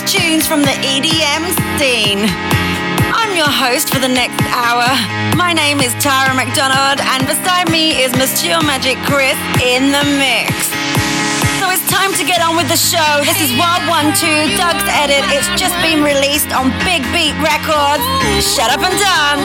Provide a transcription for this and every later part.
and tunes from the EDM scene. I'm your host for the next hour. My name is Tara McDonald, and beside me is Monsieur Magic Chris in the mix. So it's time to get on with the show. This is Wild One Two, Doug's edit. It's just been released on Big Beat Records. Shut up and dance.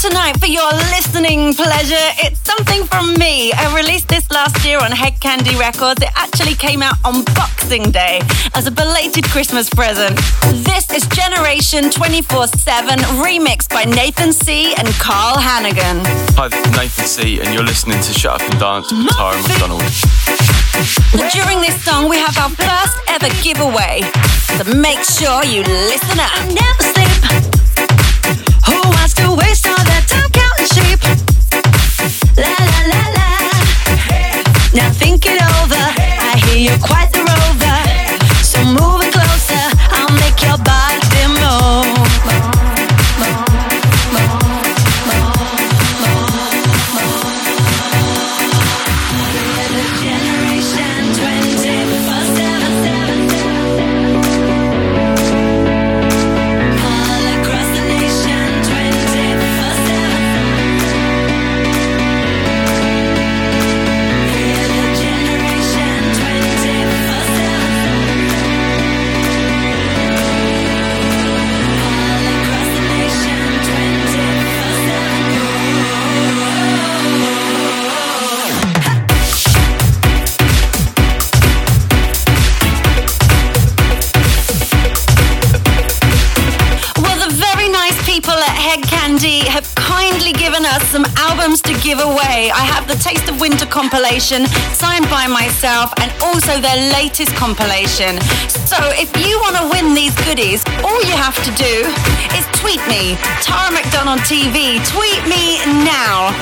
tonight for your listening pleasure, it's something from me. I released this last year on Hed Kandi Records. It actually came out on Boxing Day as a belated Christmas present. This is Generation 24 7, remixed by Nathan C. and Carl Hannigan. Hi, this is Nathan C., and you're listening to Shut Up and Dance with Tara McDonald. During this song, we have our first ever giveaway. So make sure you listen up. You're quite give away. I have the Taste of Winter compilation signed by myself and also their latest compilation. So if you want to win these goodies, all you have to do is tweet me, Tara McDonald TV. Tweet me now.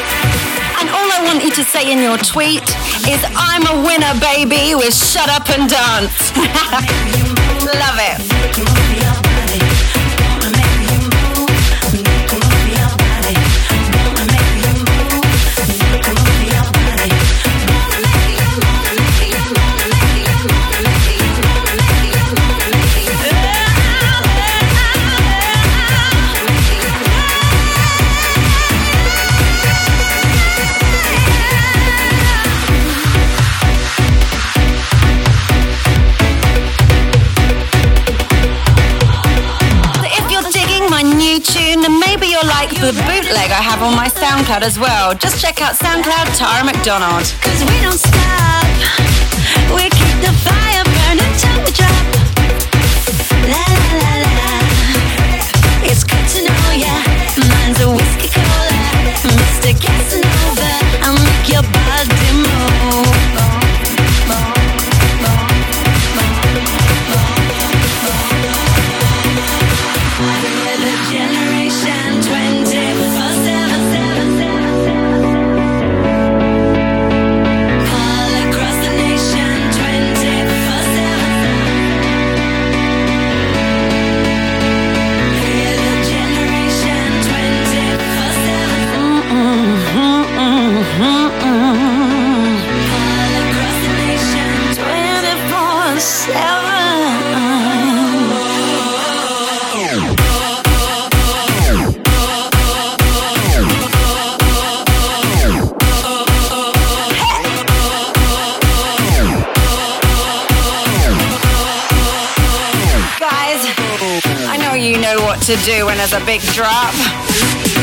And all I want you to say in your tweet is, I'm a winner, baby, with Shut Up and Dance. Love it. The bootleg I have on my SoundCloud as well. Just check out SoundCloud Tara McDonald. Cause we don't stop. We keep the fire burning till we drop. La la la la. It's good to know ya. Mine's a whiskey cola. Mr. Casanova. I'll make your body move. To do when there's a big drop.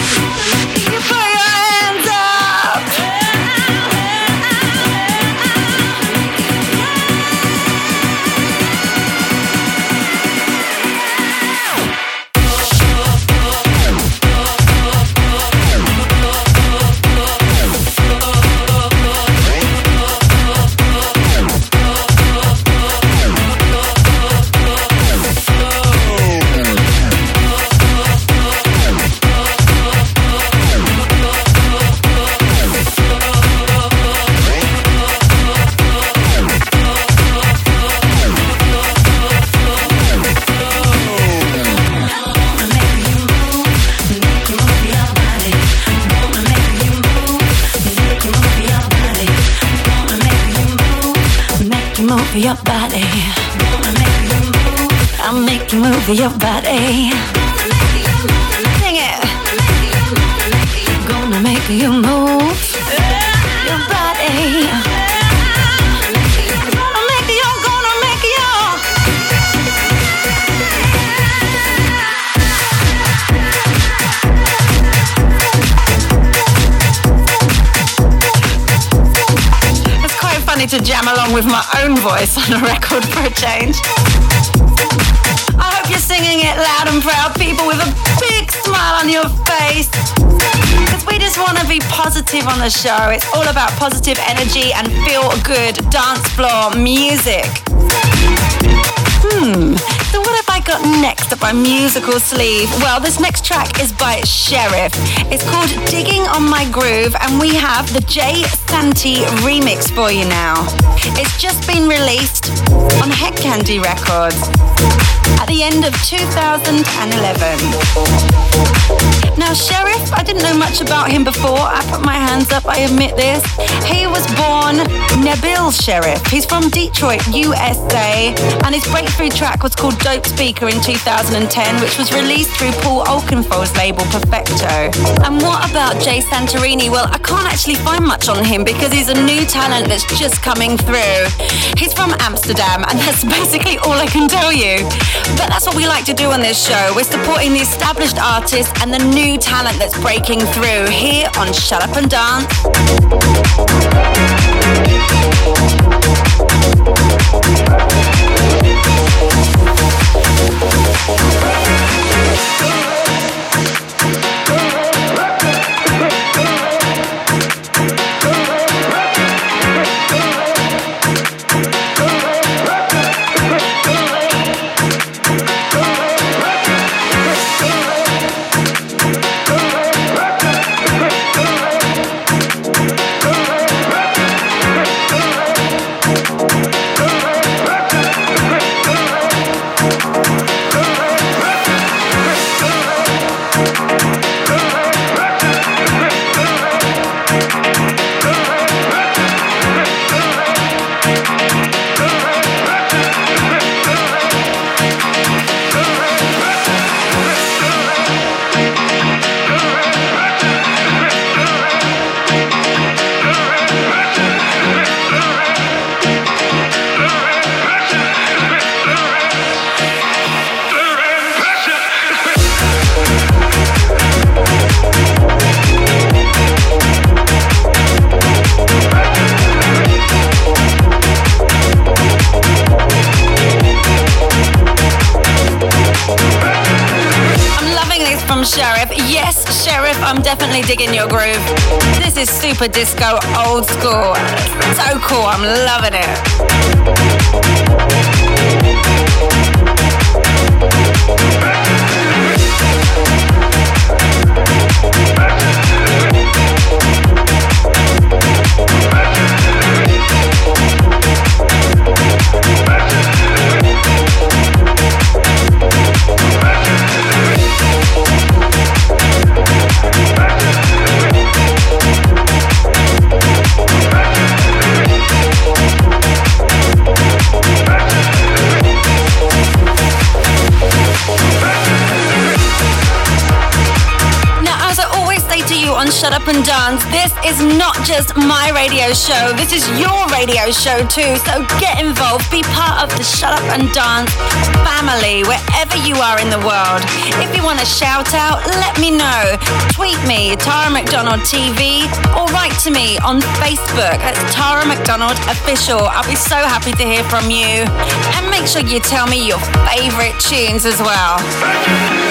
Make you move your body. Sing it. Gonna make you move your body. to jam along with my own voice on a record for a change. You're singing it loud and proud, people with a big smile on your face. Because we just want to be positive on the show. It's all about positive energy and feel good dance floor music. Hmm, so what have I got next up my musical sleeve? Well, this next track is by Sherif. It's called Digging on My Groove, and we have the Jay Santy remix for you now. It's just been released on Hed Kandi Records at the end of 2011. Now, Sherif, I didn't know much about him before. I put my hands up, I admit this. He was born Nabil Sherif. He's from Detroit, USA, and his breakthrough track was called Dope Speaker in 2010, which was released through Paul Oakenfold's label Perfecto. And what about Jay Santorini? Well, I can't actually find much on him because he's a new talent that's just coming through. He's from Amsterdam, and that's basically all I can tell you. But that's what we like to do on this show. We're supporting the established artists and the new talent that's breaking through here on Shut Up and Dance. Super disco old school. So cool, I'm loving Shut is not just my radio show, this is your radio show too. So get involved, be part of the Shut Up and Dance family wherever you are in the world. If you want to shout out, let me know. Tweet me, Tara McDonald TV, or write to me on Facebook at Tara McDonald Official. I'll be so happy to hear from you. And make sure you tell me your favorite tunes as well.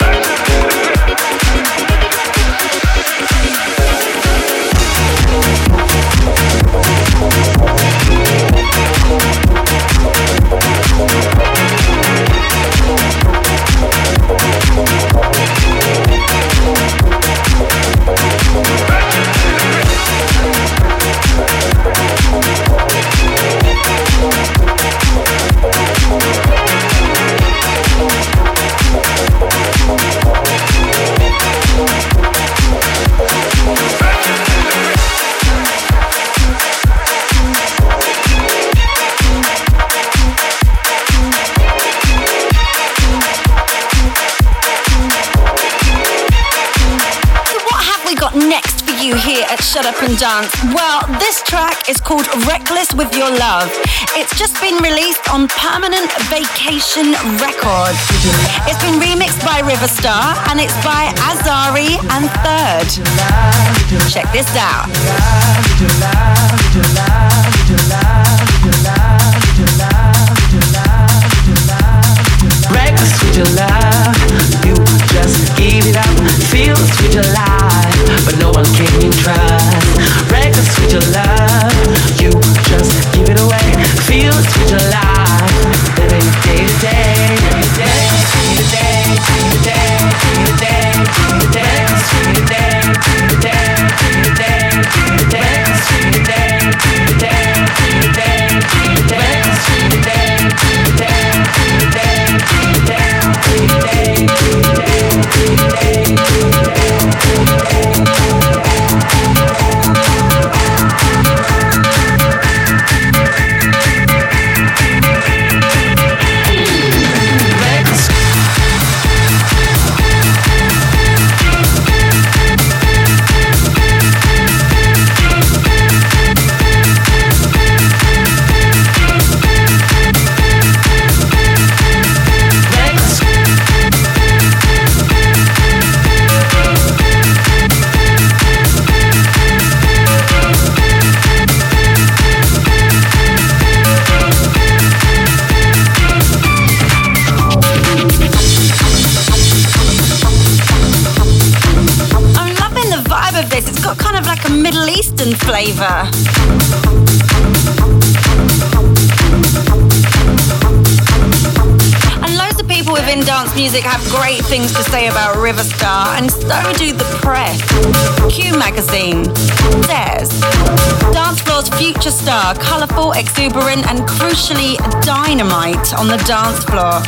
Shut Up and Dance. Well, this track is called Reckless with Your Love. It's just been released on Permanent Vacation Records. It's been remixed by Riverstar and it's by Azari and Third. Check this out. Reckless with your love, just give it up. Feel the sweet of but no one can trust. Break the sweet of love, you just give it away. Feel the sweet of baby. Star, colourful, exuberant, and crucially dynamite on the dance floor.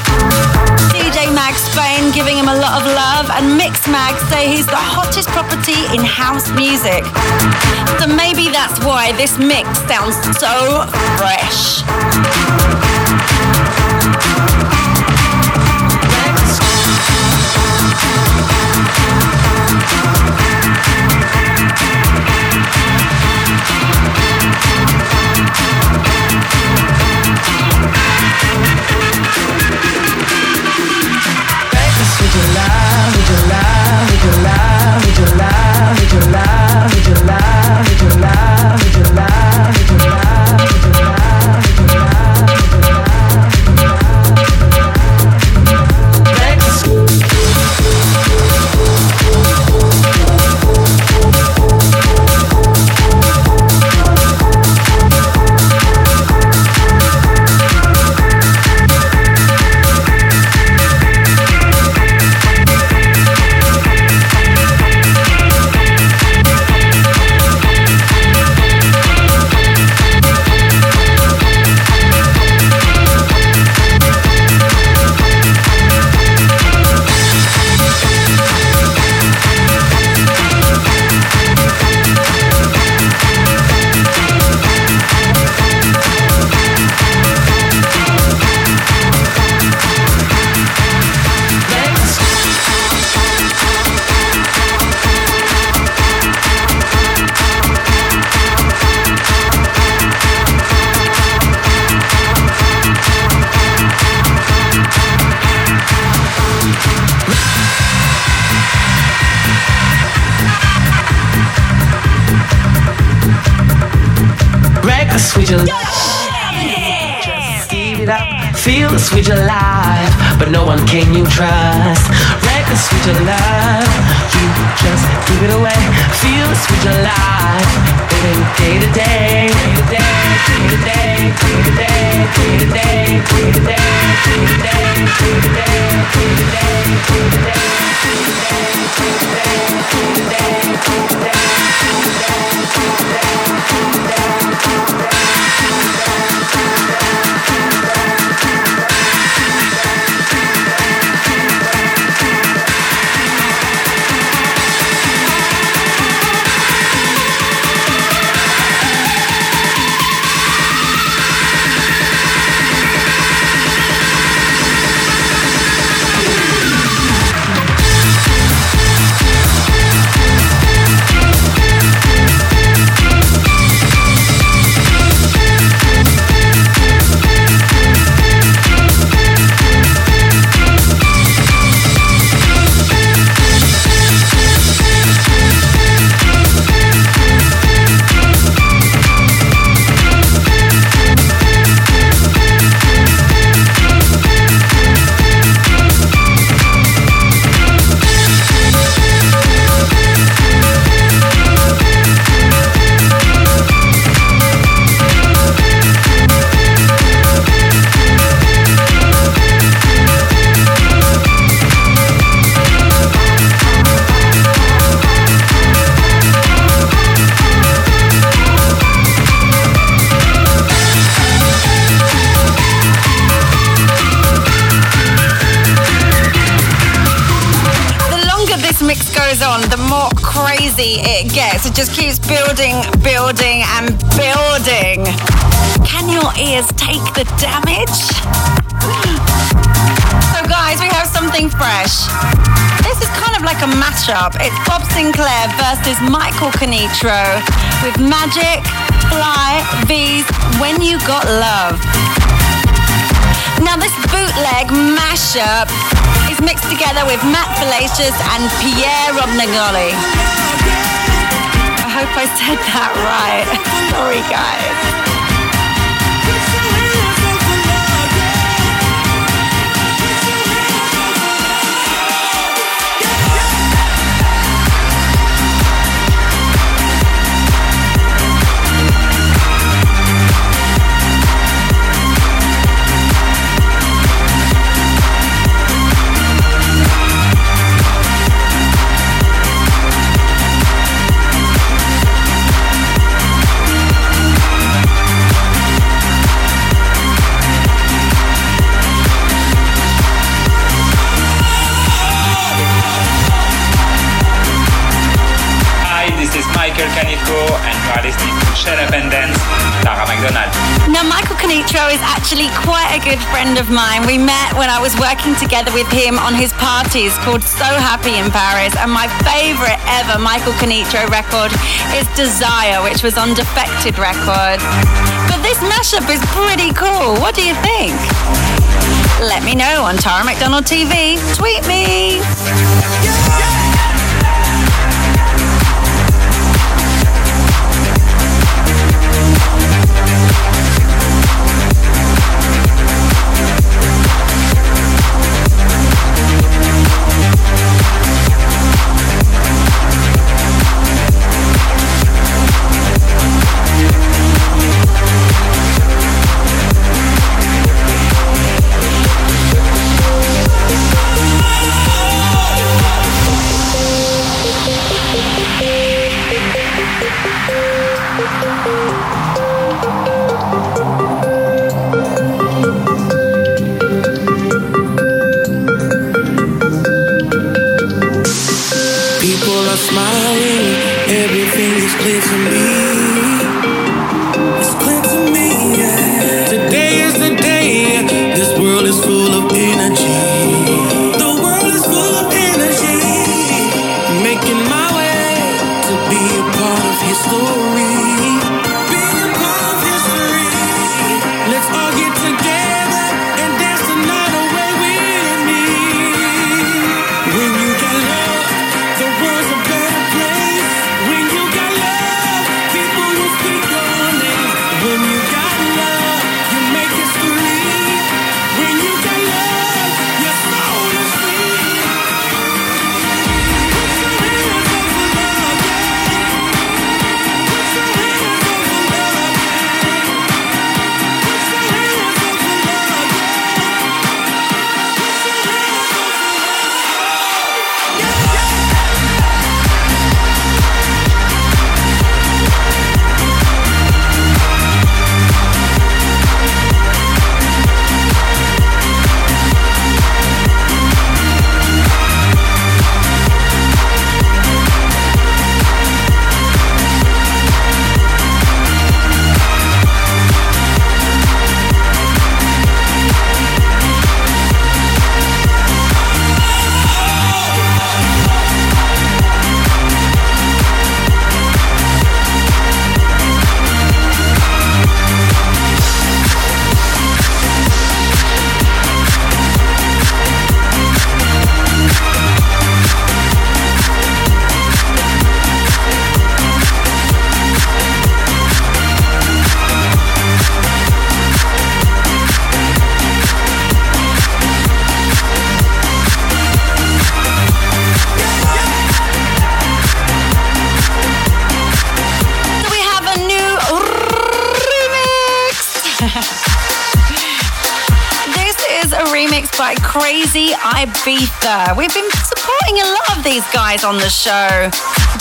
DJ Mag Spain giving him a lot of love, and Mixmag say he's the hottest property in house music. So maybe that's why this mix sounds so fresh. Michael with Magic, Fly, V's When You Got Love. Now, this bootleg mashup is mixed together with Matt Fallacious and Pierre Romagnoli hope I said that right. Sorry, guys. Shut Up and Dance, Tara McDonald. Now, Michael Canitrot is actually quite a good friend of mine. We met when I was working together with him on his parties called So Happy in Paris. And my favorite ever Michael Canitrot record is Desire, which was on Defected Records. But this mashup is pretty cool. What do you think? Let me know on Tara McDonald TV. Tweet me. remixed Ibiza. We've been supporting a lot of these guys on the show.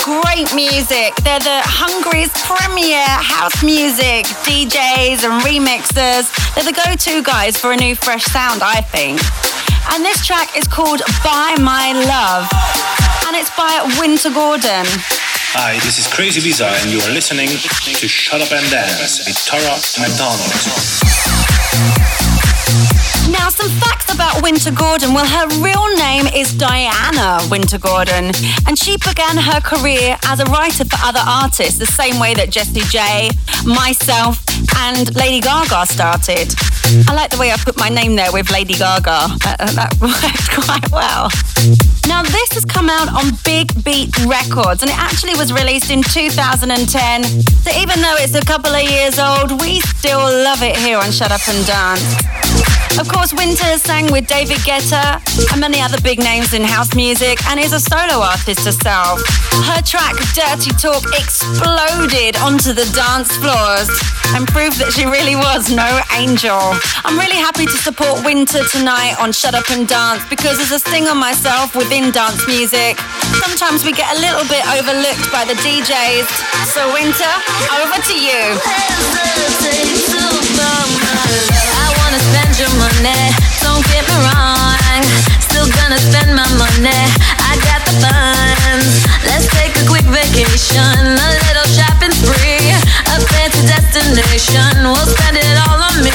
Great music. They're the Hungary's premier house music DJs and remixers. They're the go-to guys for a new fresh sound, I think. And this track is called Buy My Love. And it's by Wynter Gordon. Hi, this is Crazibiza, and you are listening to Shut Up and Dance with Tara McDonald. Now, some facts about Wynter Gordon. Well, her real name is Diana Wynter Gordon, and she began her career as a writer for other artists, the same way that Jessie J, myself, and Lady Gaga started. I like the way I put my name there with Lady Gaga. Uh, uh, that, that worked quite well. Now, this has come out on Big Beat Records, and it actually was released in 2010. So even though it's a couple of years old, we still love it here on Shut Up and Dance. Of course, Wynter sang with David Guetta and many other big names in house music and is a solo artist herself. Her track Dirty Talk exploded onto the dance floors and proved that she really was no angel. I'm really happy to support Wynter tonight on Shut Up and Dance because as a singer myself within dance music, sometimes we get a little bit overlooked by the DJs. So Wynter, over to you wanna spend your money. Don't get me wrong. Still gonna spend my money. I got the funds. Let's take a quick vacation. A little shopping spree. A fancy destination. We'll spend it all on me.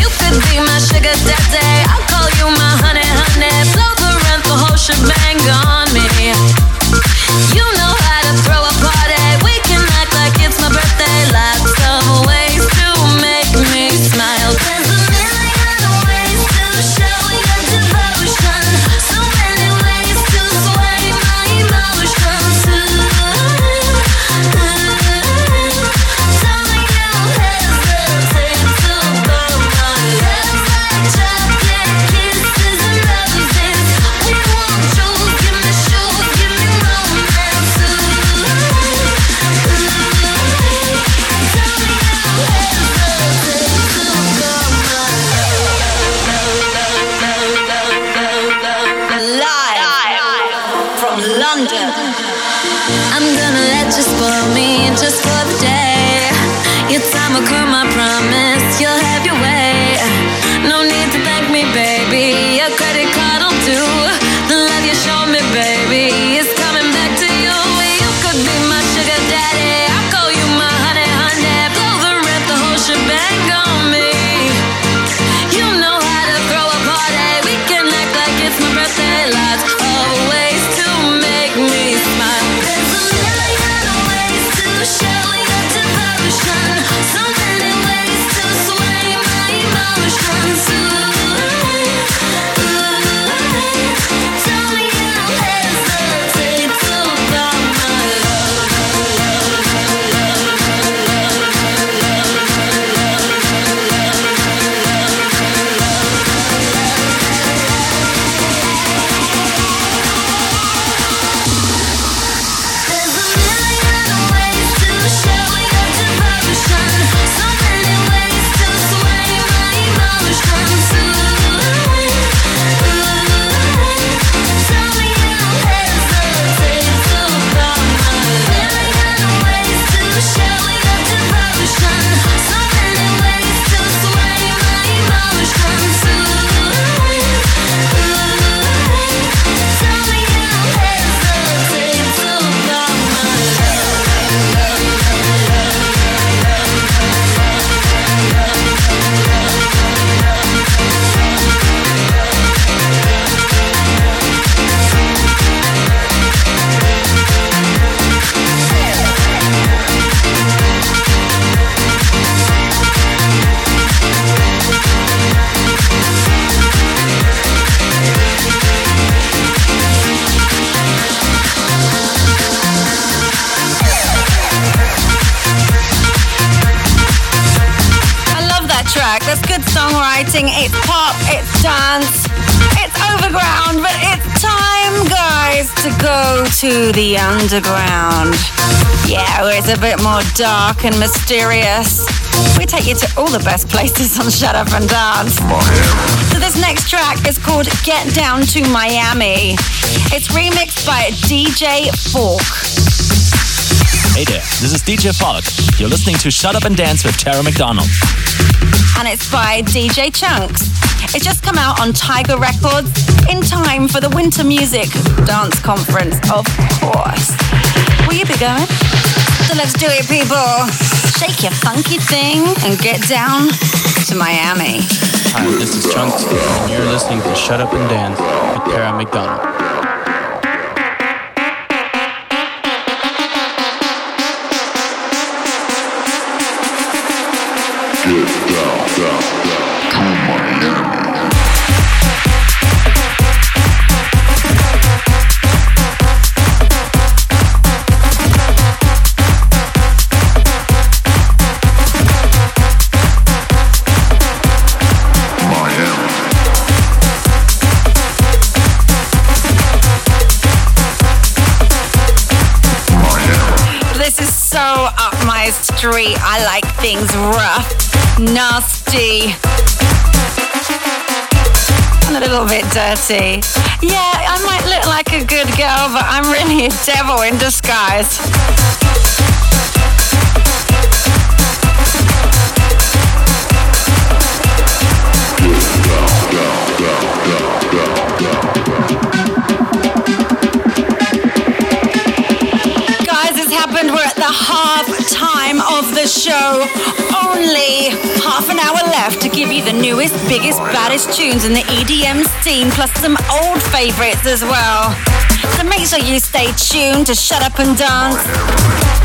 You could be my sugar daddy. I'll call you my honey, honey. Blow the whole on me. You know how to throw a party. We can act like it's my birthday. Lots of ways to the underground. Yeah, where it's a bit more dark and mysterious. We take you to all the best places on Shut Up and Dance. So this next track is called Get Down to Miami. It's remixed by DJ Falk. Hey there, this is DJ Falk. You're listening to Shut Up and Dance with Tara McDonald. And it's by DJ Chunks. It's just come out on Tiger Records in time for the Winter Music Dance Conference, of course. Will you be going? So let's do it, people. Shake your funky thing and get down to Miami. Hi, this is Chunks, and you're listening to Shut Up and Dance with Tara McDonald. This street. I like things rough, nasty, and a little bit dirty. Yeah, I might look like a good girl, but I'm really a devil in disguise. Guys, it's happened. We're at the half time of the show. Only half an hour left to give you the newest, biggest, baddest tunes in the EDM scene, plus some old favorites as well. So make sure you stay tuned to Shut Up and Dance.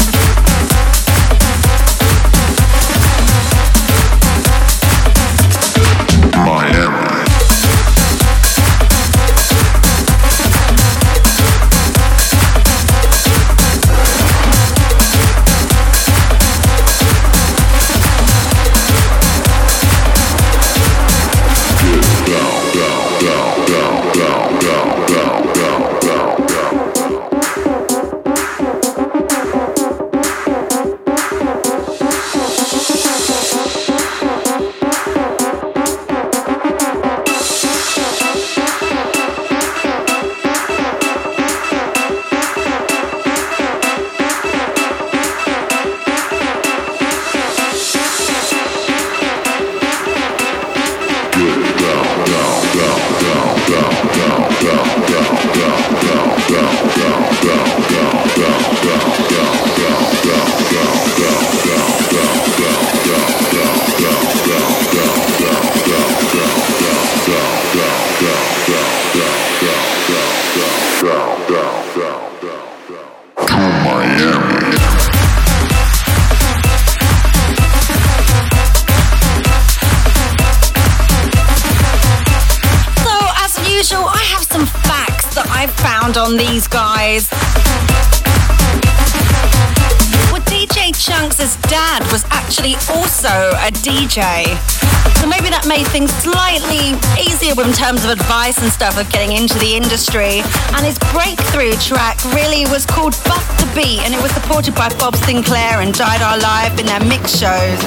Terms of advice and stuff of getting into the industry. And his breakthrough track really was called Bust the Beat, and it was supported by Bob Sinclar and Dada Life in their mix shows.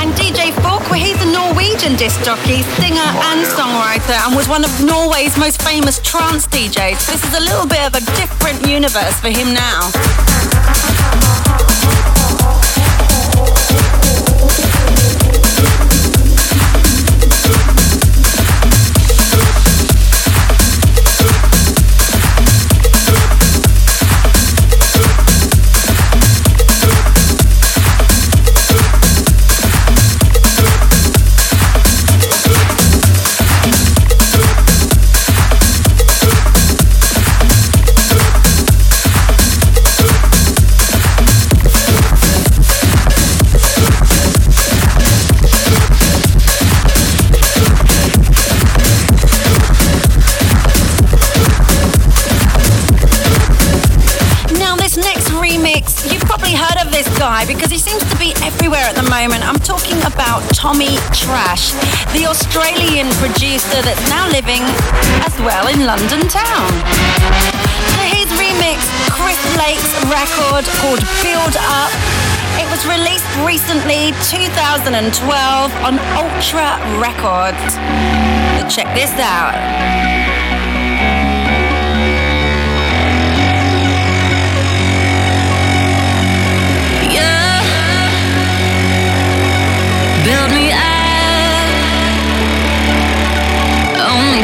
And DJ Falk, well, he's a Norwegian disc jockey, singer, and songwriter, and was one of Norway's most famous trance DJs. This is a little bit of a different universe for him now. Now, moment. I'm talking about Tommy Trash, the Australian producer that's now living as well in London town. So his remix, Chris Lake's record called Build Up, It was released recently, 2012, on Ultra Records. So check this out.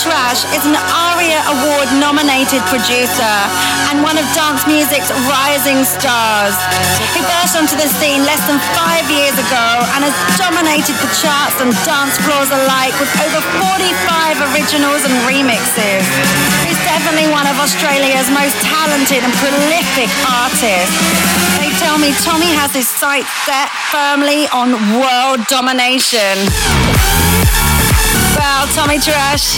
Trash is an ARIA Award nominated producer and one of dance music's rising stars. He burst onto the scene less than five years ago and has dominated the charts and dance floors alike with over 45 originals and remixes. He's definitely one of Australia's most talented and prolific artists. They tell me Tommy has his sights set firmly on world domination. Well, Tommy Trash,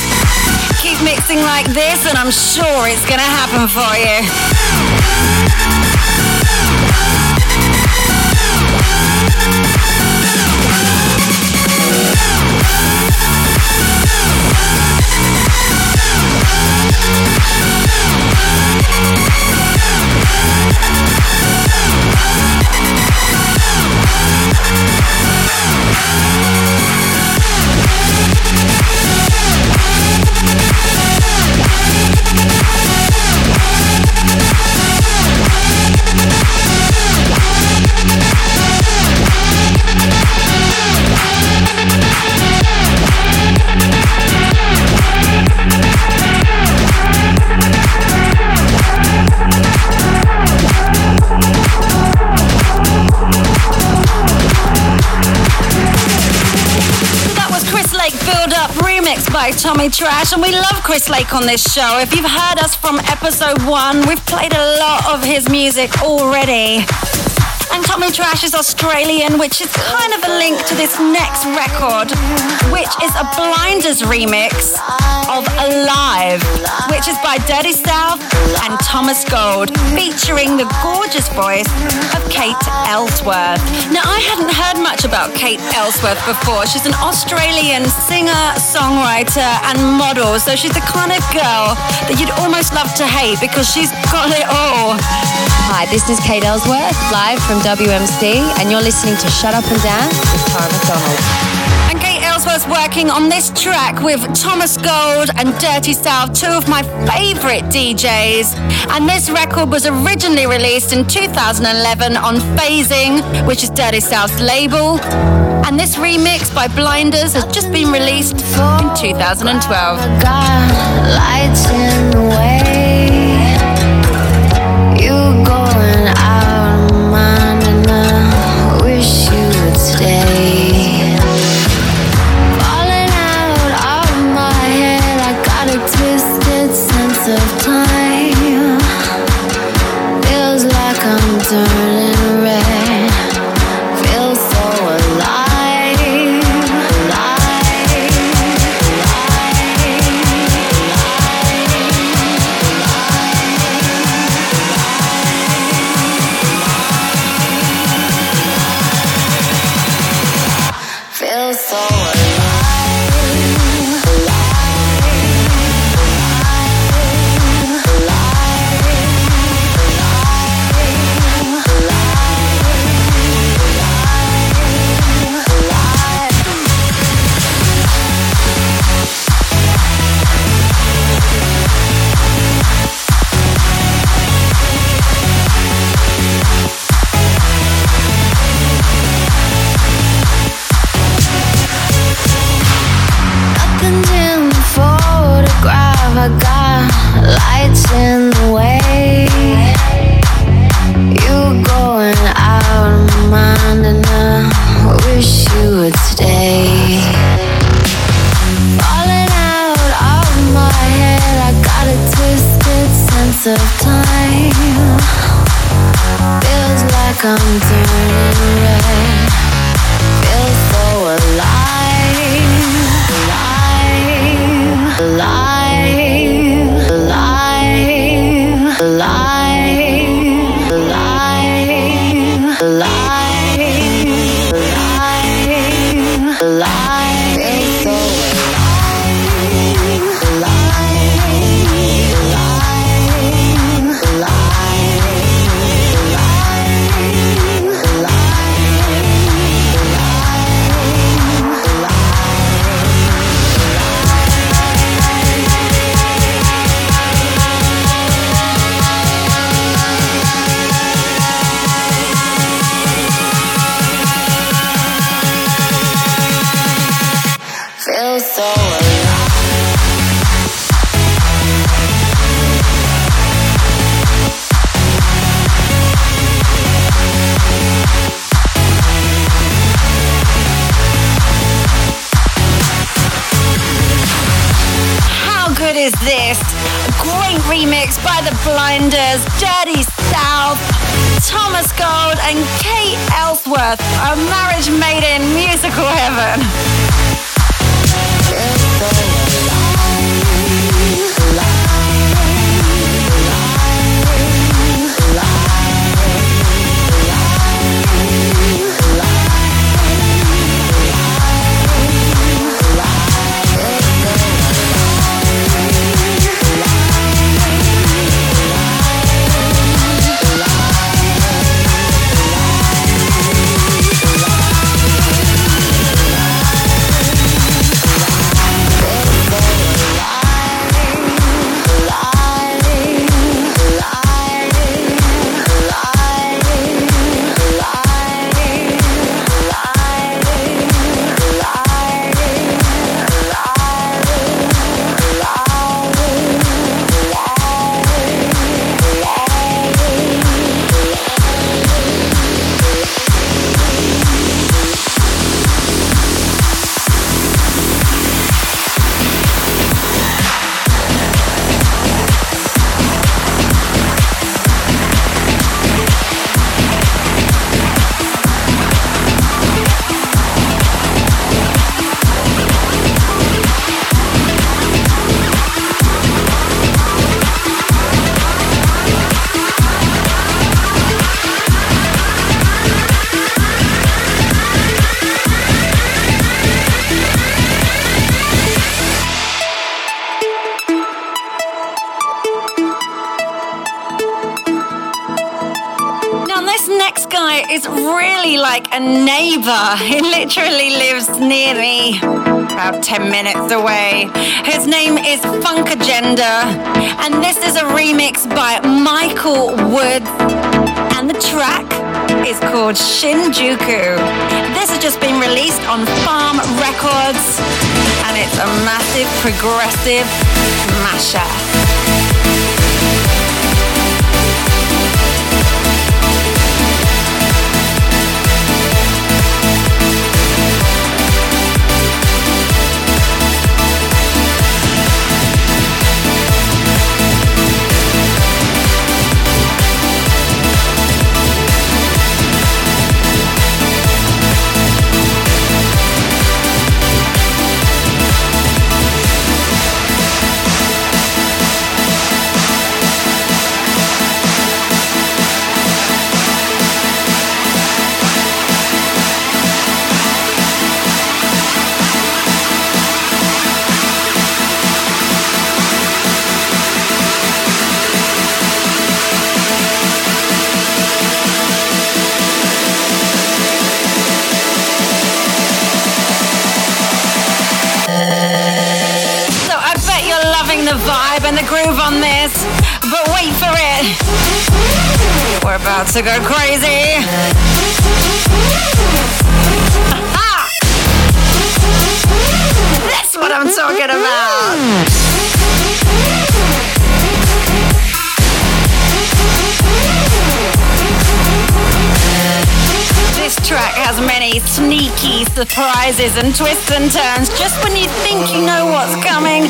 keep mixing like this and I'm sure it's gonna happen for you. Tommy Trash, and we love Chris Lake on this show. If you've heard us from episode one, we've played a lot of his music already. And Tommy Trash is Australian, which is kind of a link to this next record, which is a Blinders remix of Alive, which is by Dirty South and Thomas Gold, featuring the gorgeous voice of Kate Elsworth. Now, I hadn't heard much about Kate Elsworth before. She's an Australian singer, songwriter, and model, so she's the kind of girl that you'd almost love to hate because she's got it all. Hi, this is Kate Elsworth, live from WMC, and you're listening to Shut Up and Dance with Tara McDonald. And Kate Elsworth's working on this track with Thomas Gold and Dirty South, two of my favourite DJs. And this record was originally released in 2011 on Phazing, which is Dirty South's label. And this remix by Blinders has just been released in 2012. by Michael Woods, and the track is called Shinjuku. This has just been released on Farm Records, and it's a massive progressive mashup. in the groove on this, but wait for it. We're about to go crazy. That's what I'm talking about. This track has many sneaky surprises and twists and turns just when you think you know what's coming.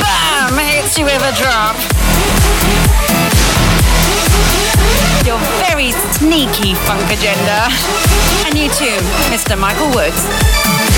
Bam! random hits you ever drop. Your very sneaky funk agenda. And you too, Mr. Michael Woods.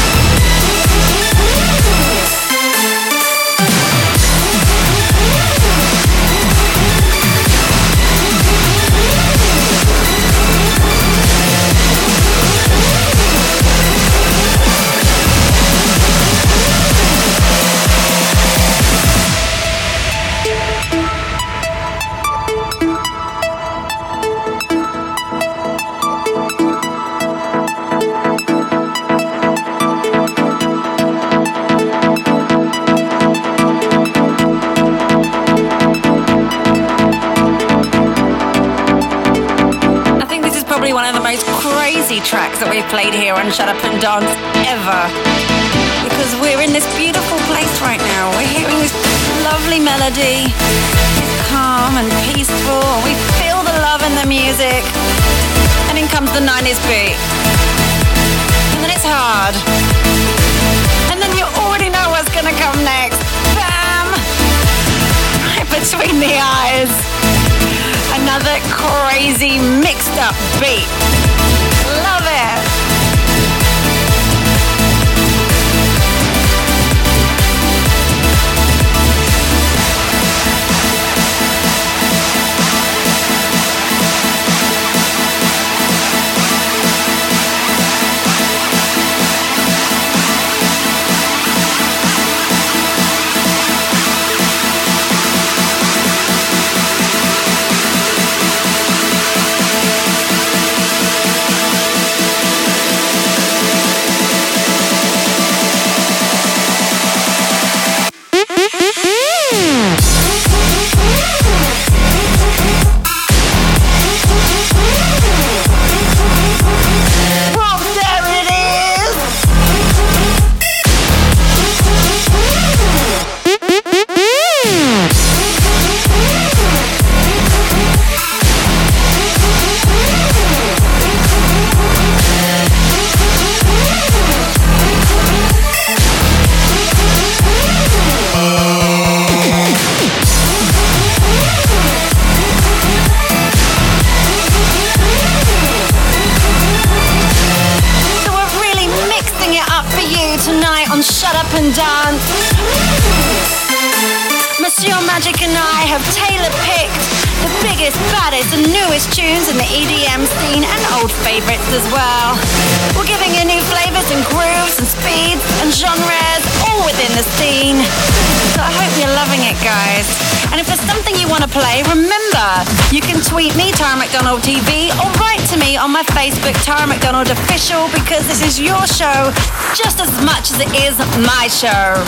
as well. We're giving you new flavors and grooves and speeds and genres all within the scene. So I hope you're loving it, guys. And if there's something you want to play, remember you can tweet me, Tara McDonald TV, or write to me on my Facebook, Tara McDonald Official, because this is your show just as much as it is my show.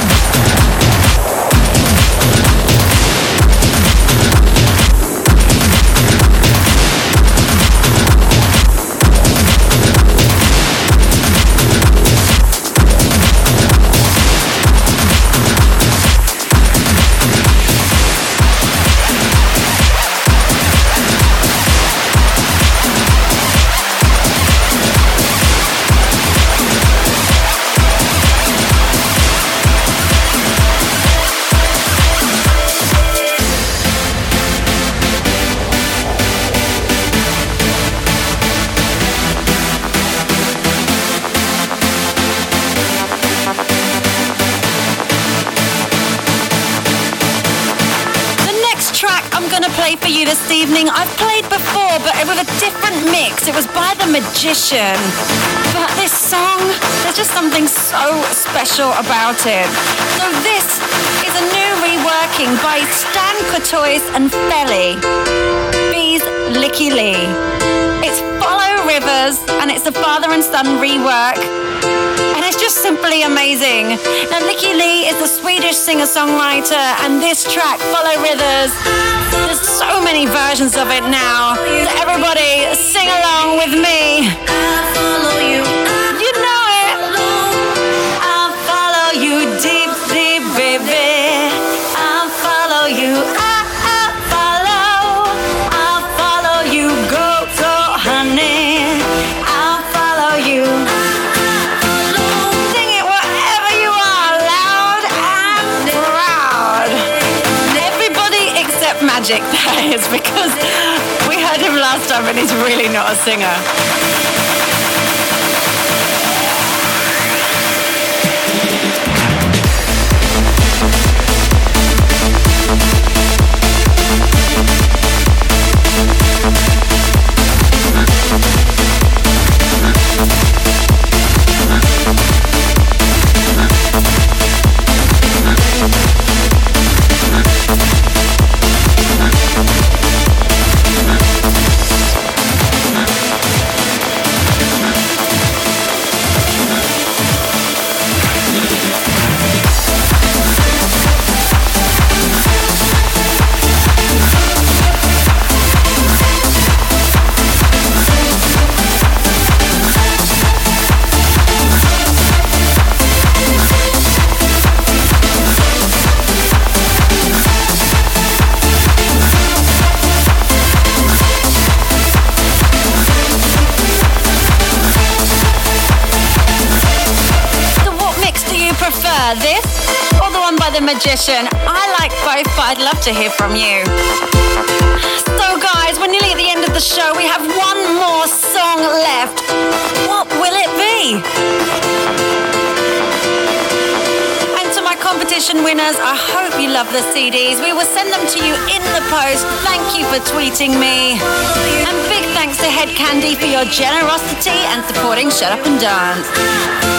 Magician. But this song, there's just something so special about it. So this is a new reworking by Stan Courtois and Felly. Bees Lykke Li. It's Follow Rivers, and it's a father and son rework it's just simply amazing. Now, Lykke Li is a Swedish singer-songwriter, and this track, Follow Rivers, there's so many versions of it now. So everybody, sing along with me. Is, because we heard him last time and he's really not a singer. The magician? I like both, but I'd love to hear from you. So guys, we're nearly at the end of the show. We have one more song left. What will it be? And to my competition winners, I hope you love the CDs. We will send them to you in the post. Thank you for tweeting me. And big thanks to Hed Kandi for your generosity and supporting Shut Up and Dance.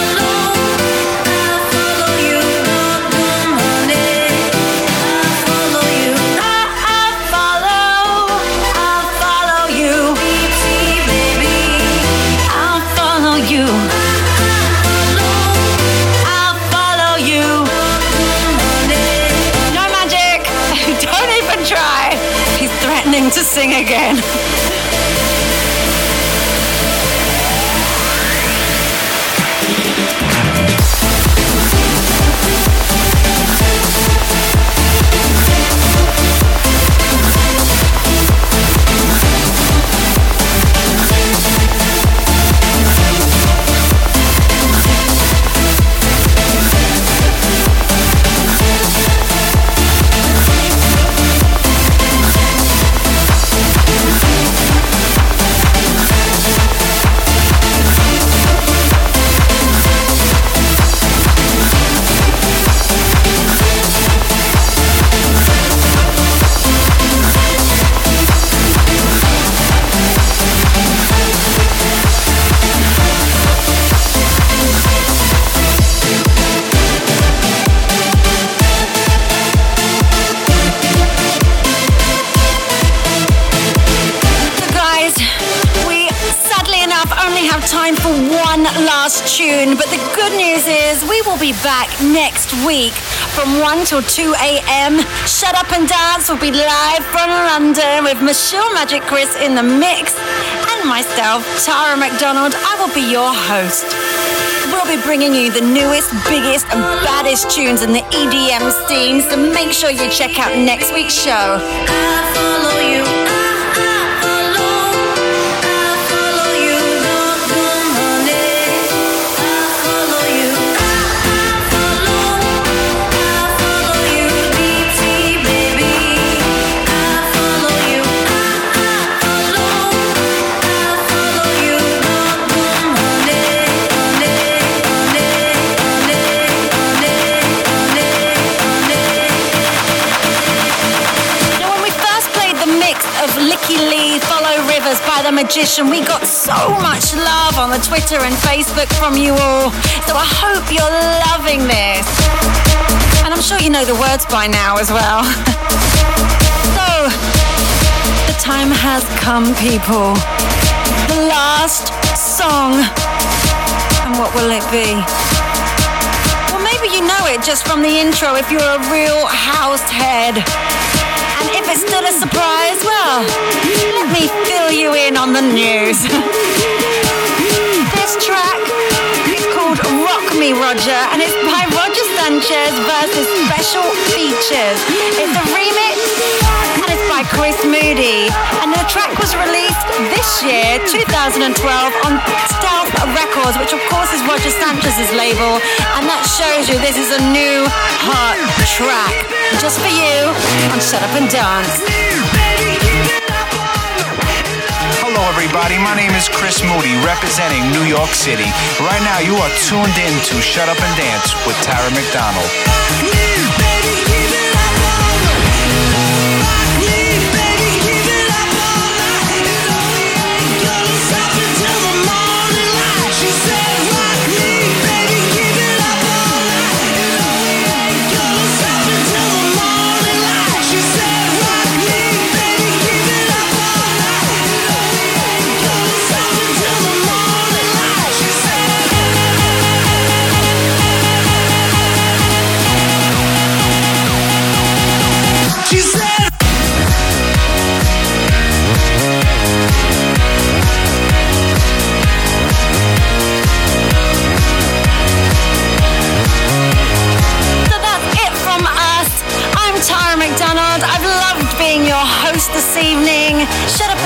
To sing again. Tune, but the good news is we will be back next week from 1 till 2 a.m. Shut Up and Dance will be live from London with Michelle Magic Chris in the mix and myself, Tara McDonald. I will be your host. We'll be bringing you the newest, biggest, and baddest tunes in the EDM scene, so make sure you check out next week's show. Magician, we got so much love on the Twitter and Facebook from you all. So I hope you're loving this. And I'm sure you know the words by now as well. so, the time has come, people. The last song. And what will it be? Well, maybe you know it just from the intro if you're a real house head. It's still a surprise, well, let me fill you in on the news. this track is called Rock Me Roger, and it's by Roger Sanchez versus Special Features. It's a remix, and it's by Chris Moody. Track was released this year, 2012, on Stealth Records, which of course is Roger Sanchez's label. And that shows you this is a new hot track. Just for you on Shut Up and Dance. Hello, everybody. My name is Chris Moody, representing New York City. Right now, you are tuned in to Shut Up and Dance with Tara McDonald.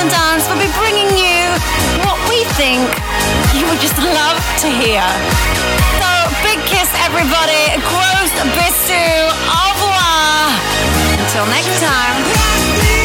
and Dance will be bringing you what we think you would just love to hear. So, big kiss, everybody. Gross Bisu. Au revoir. Until next time.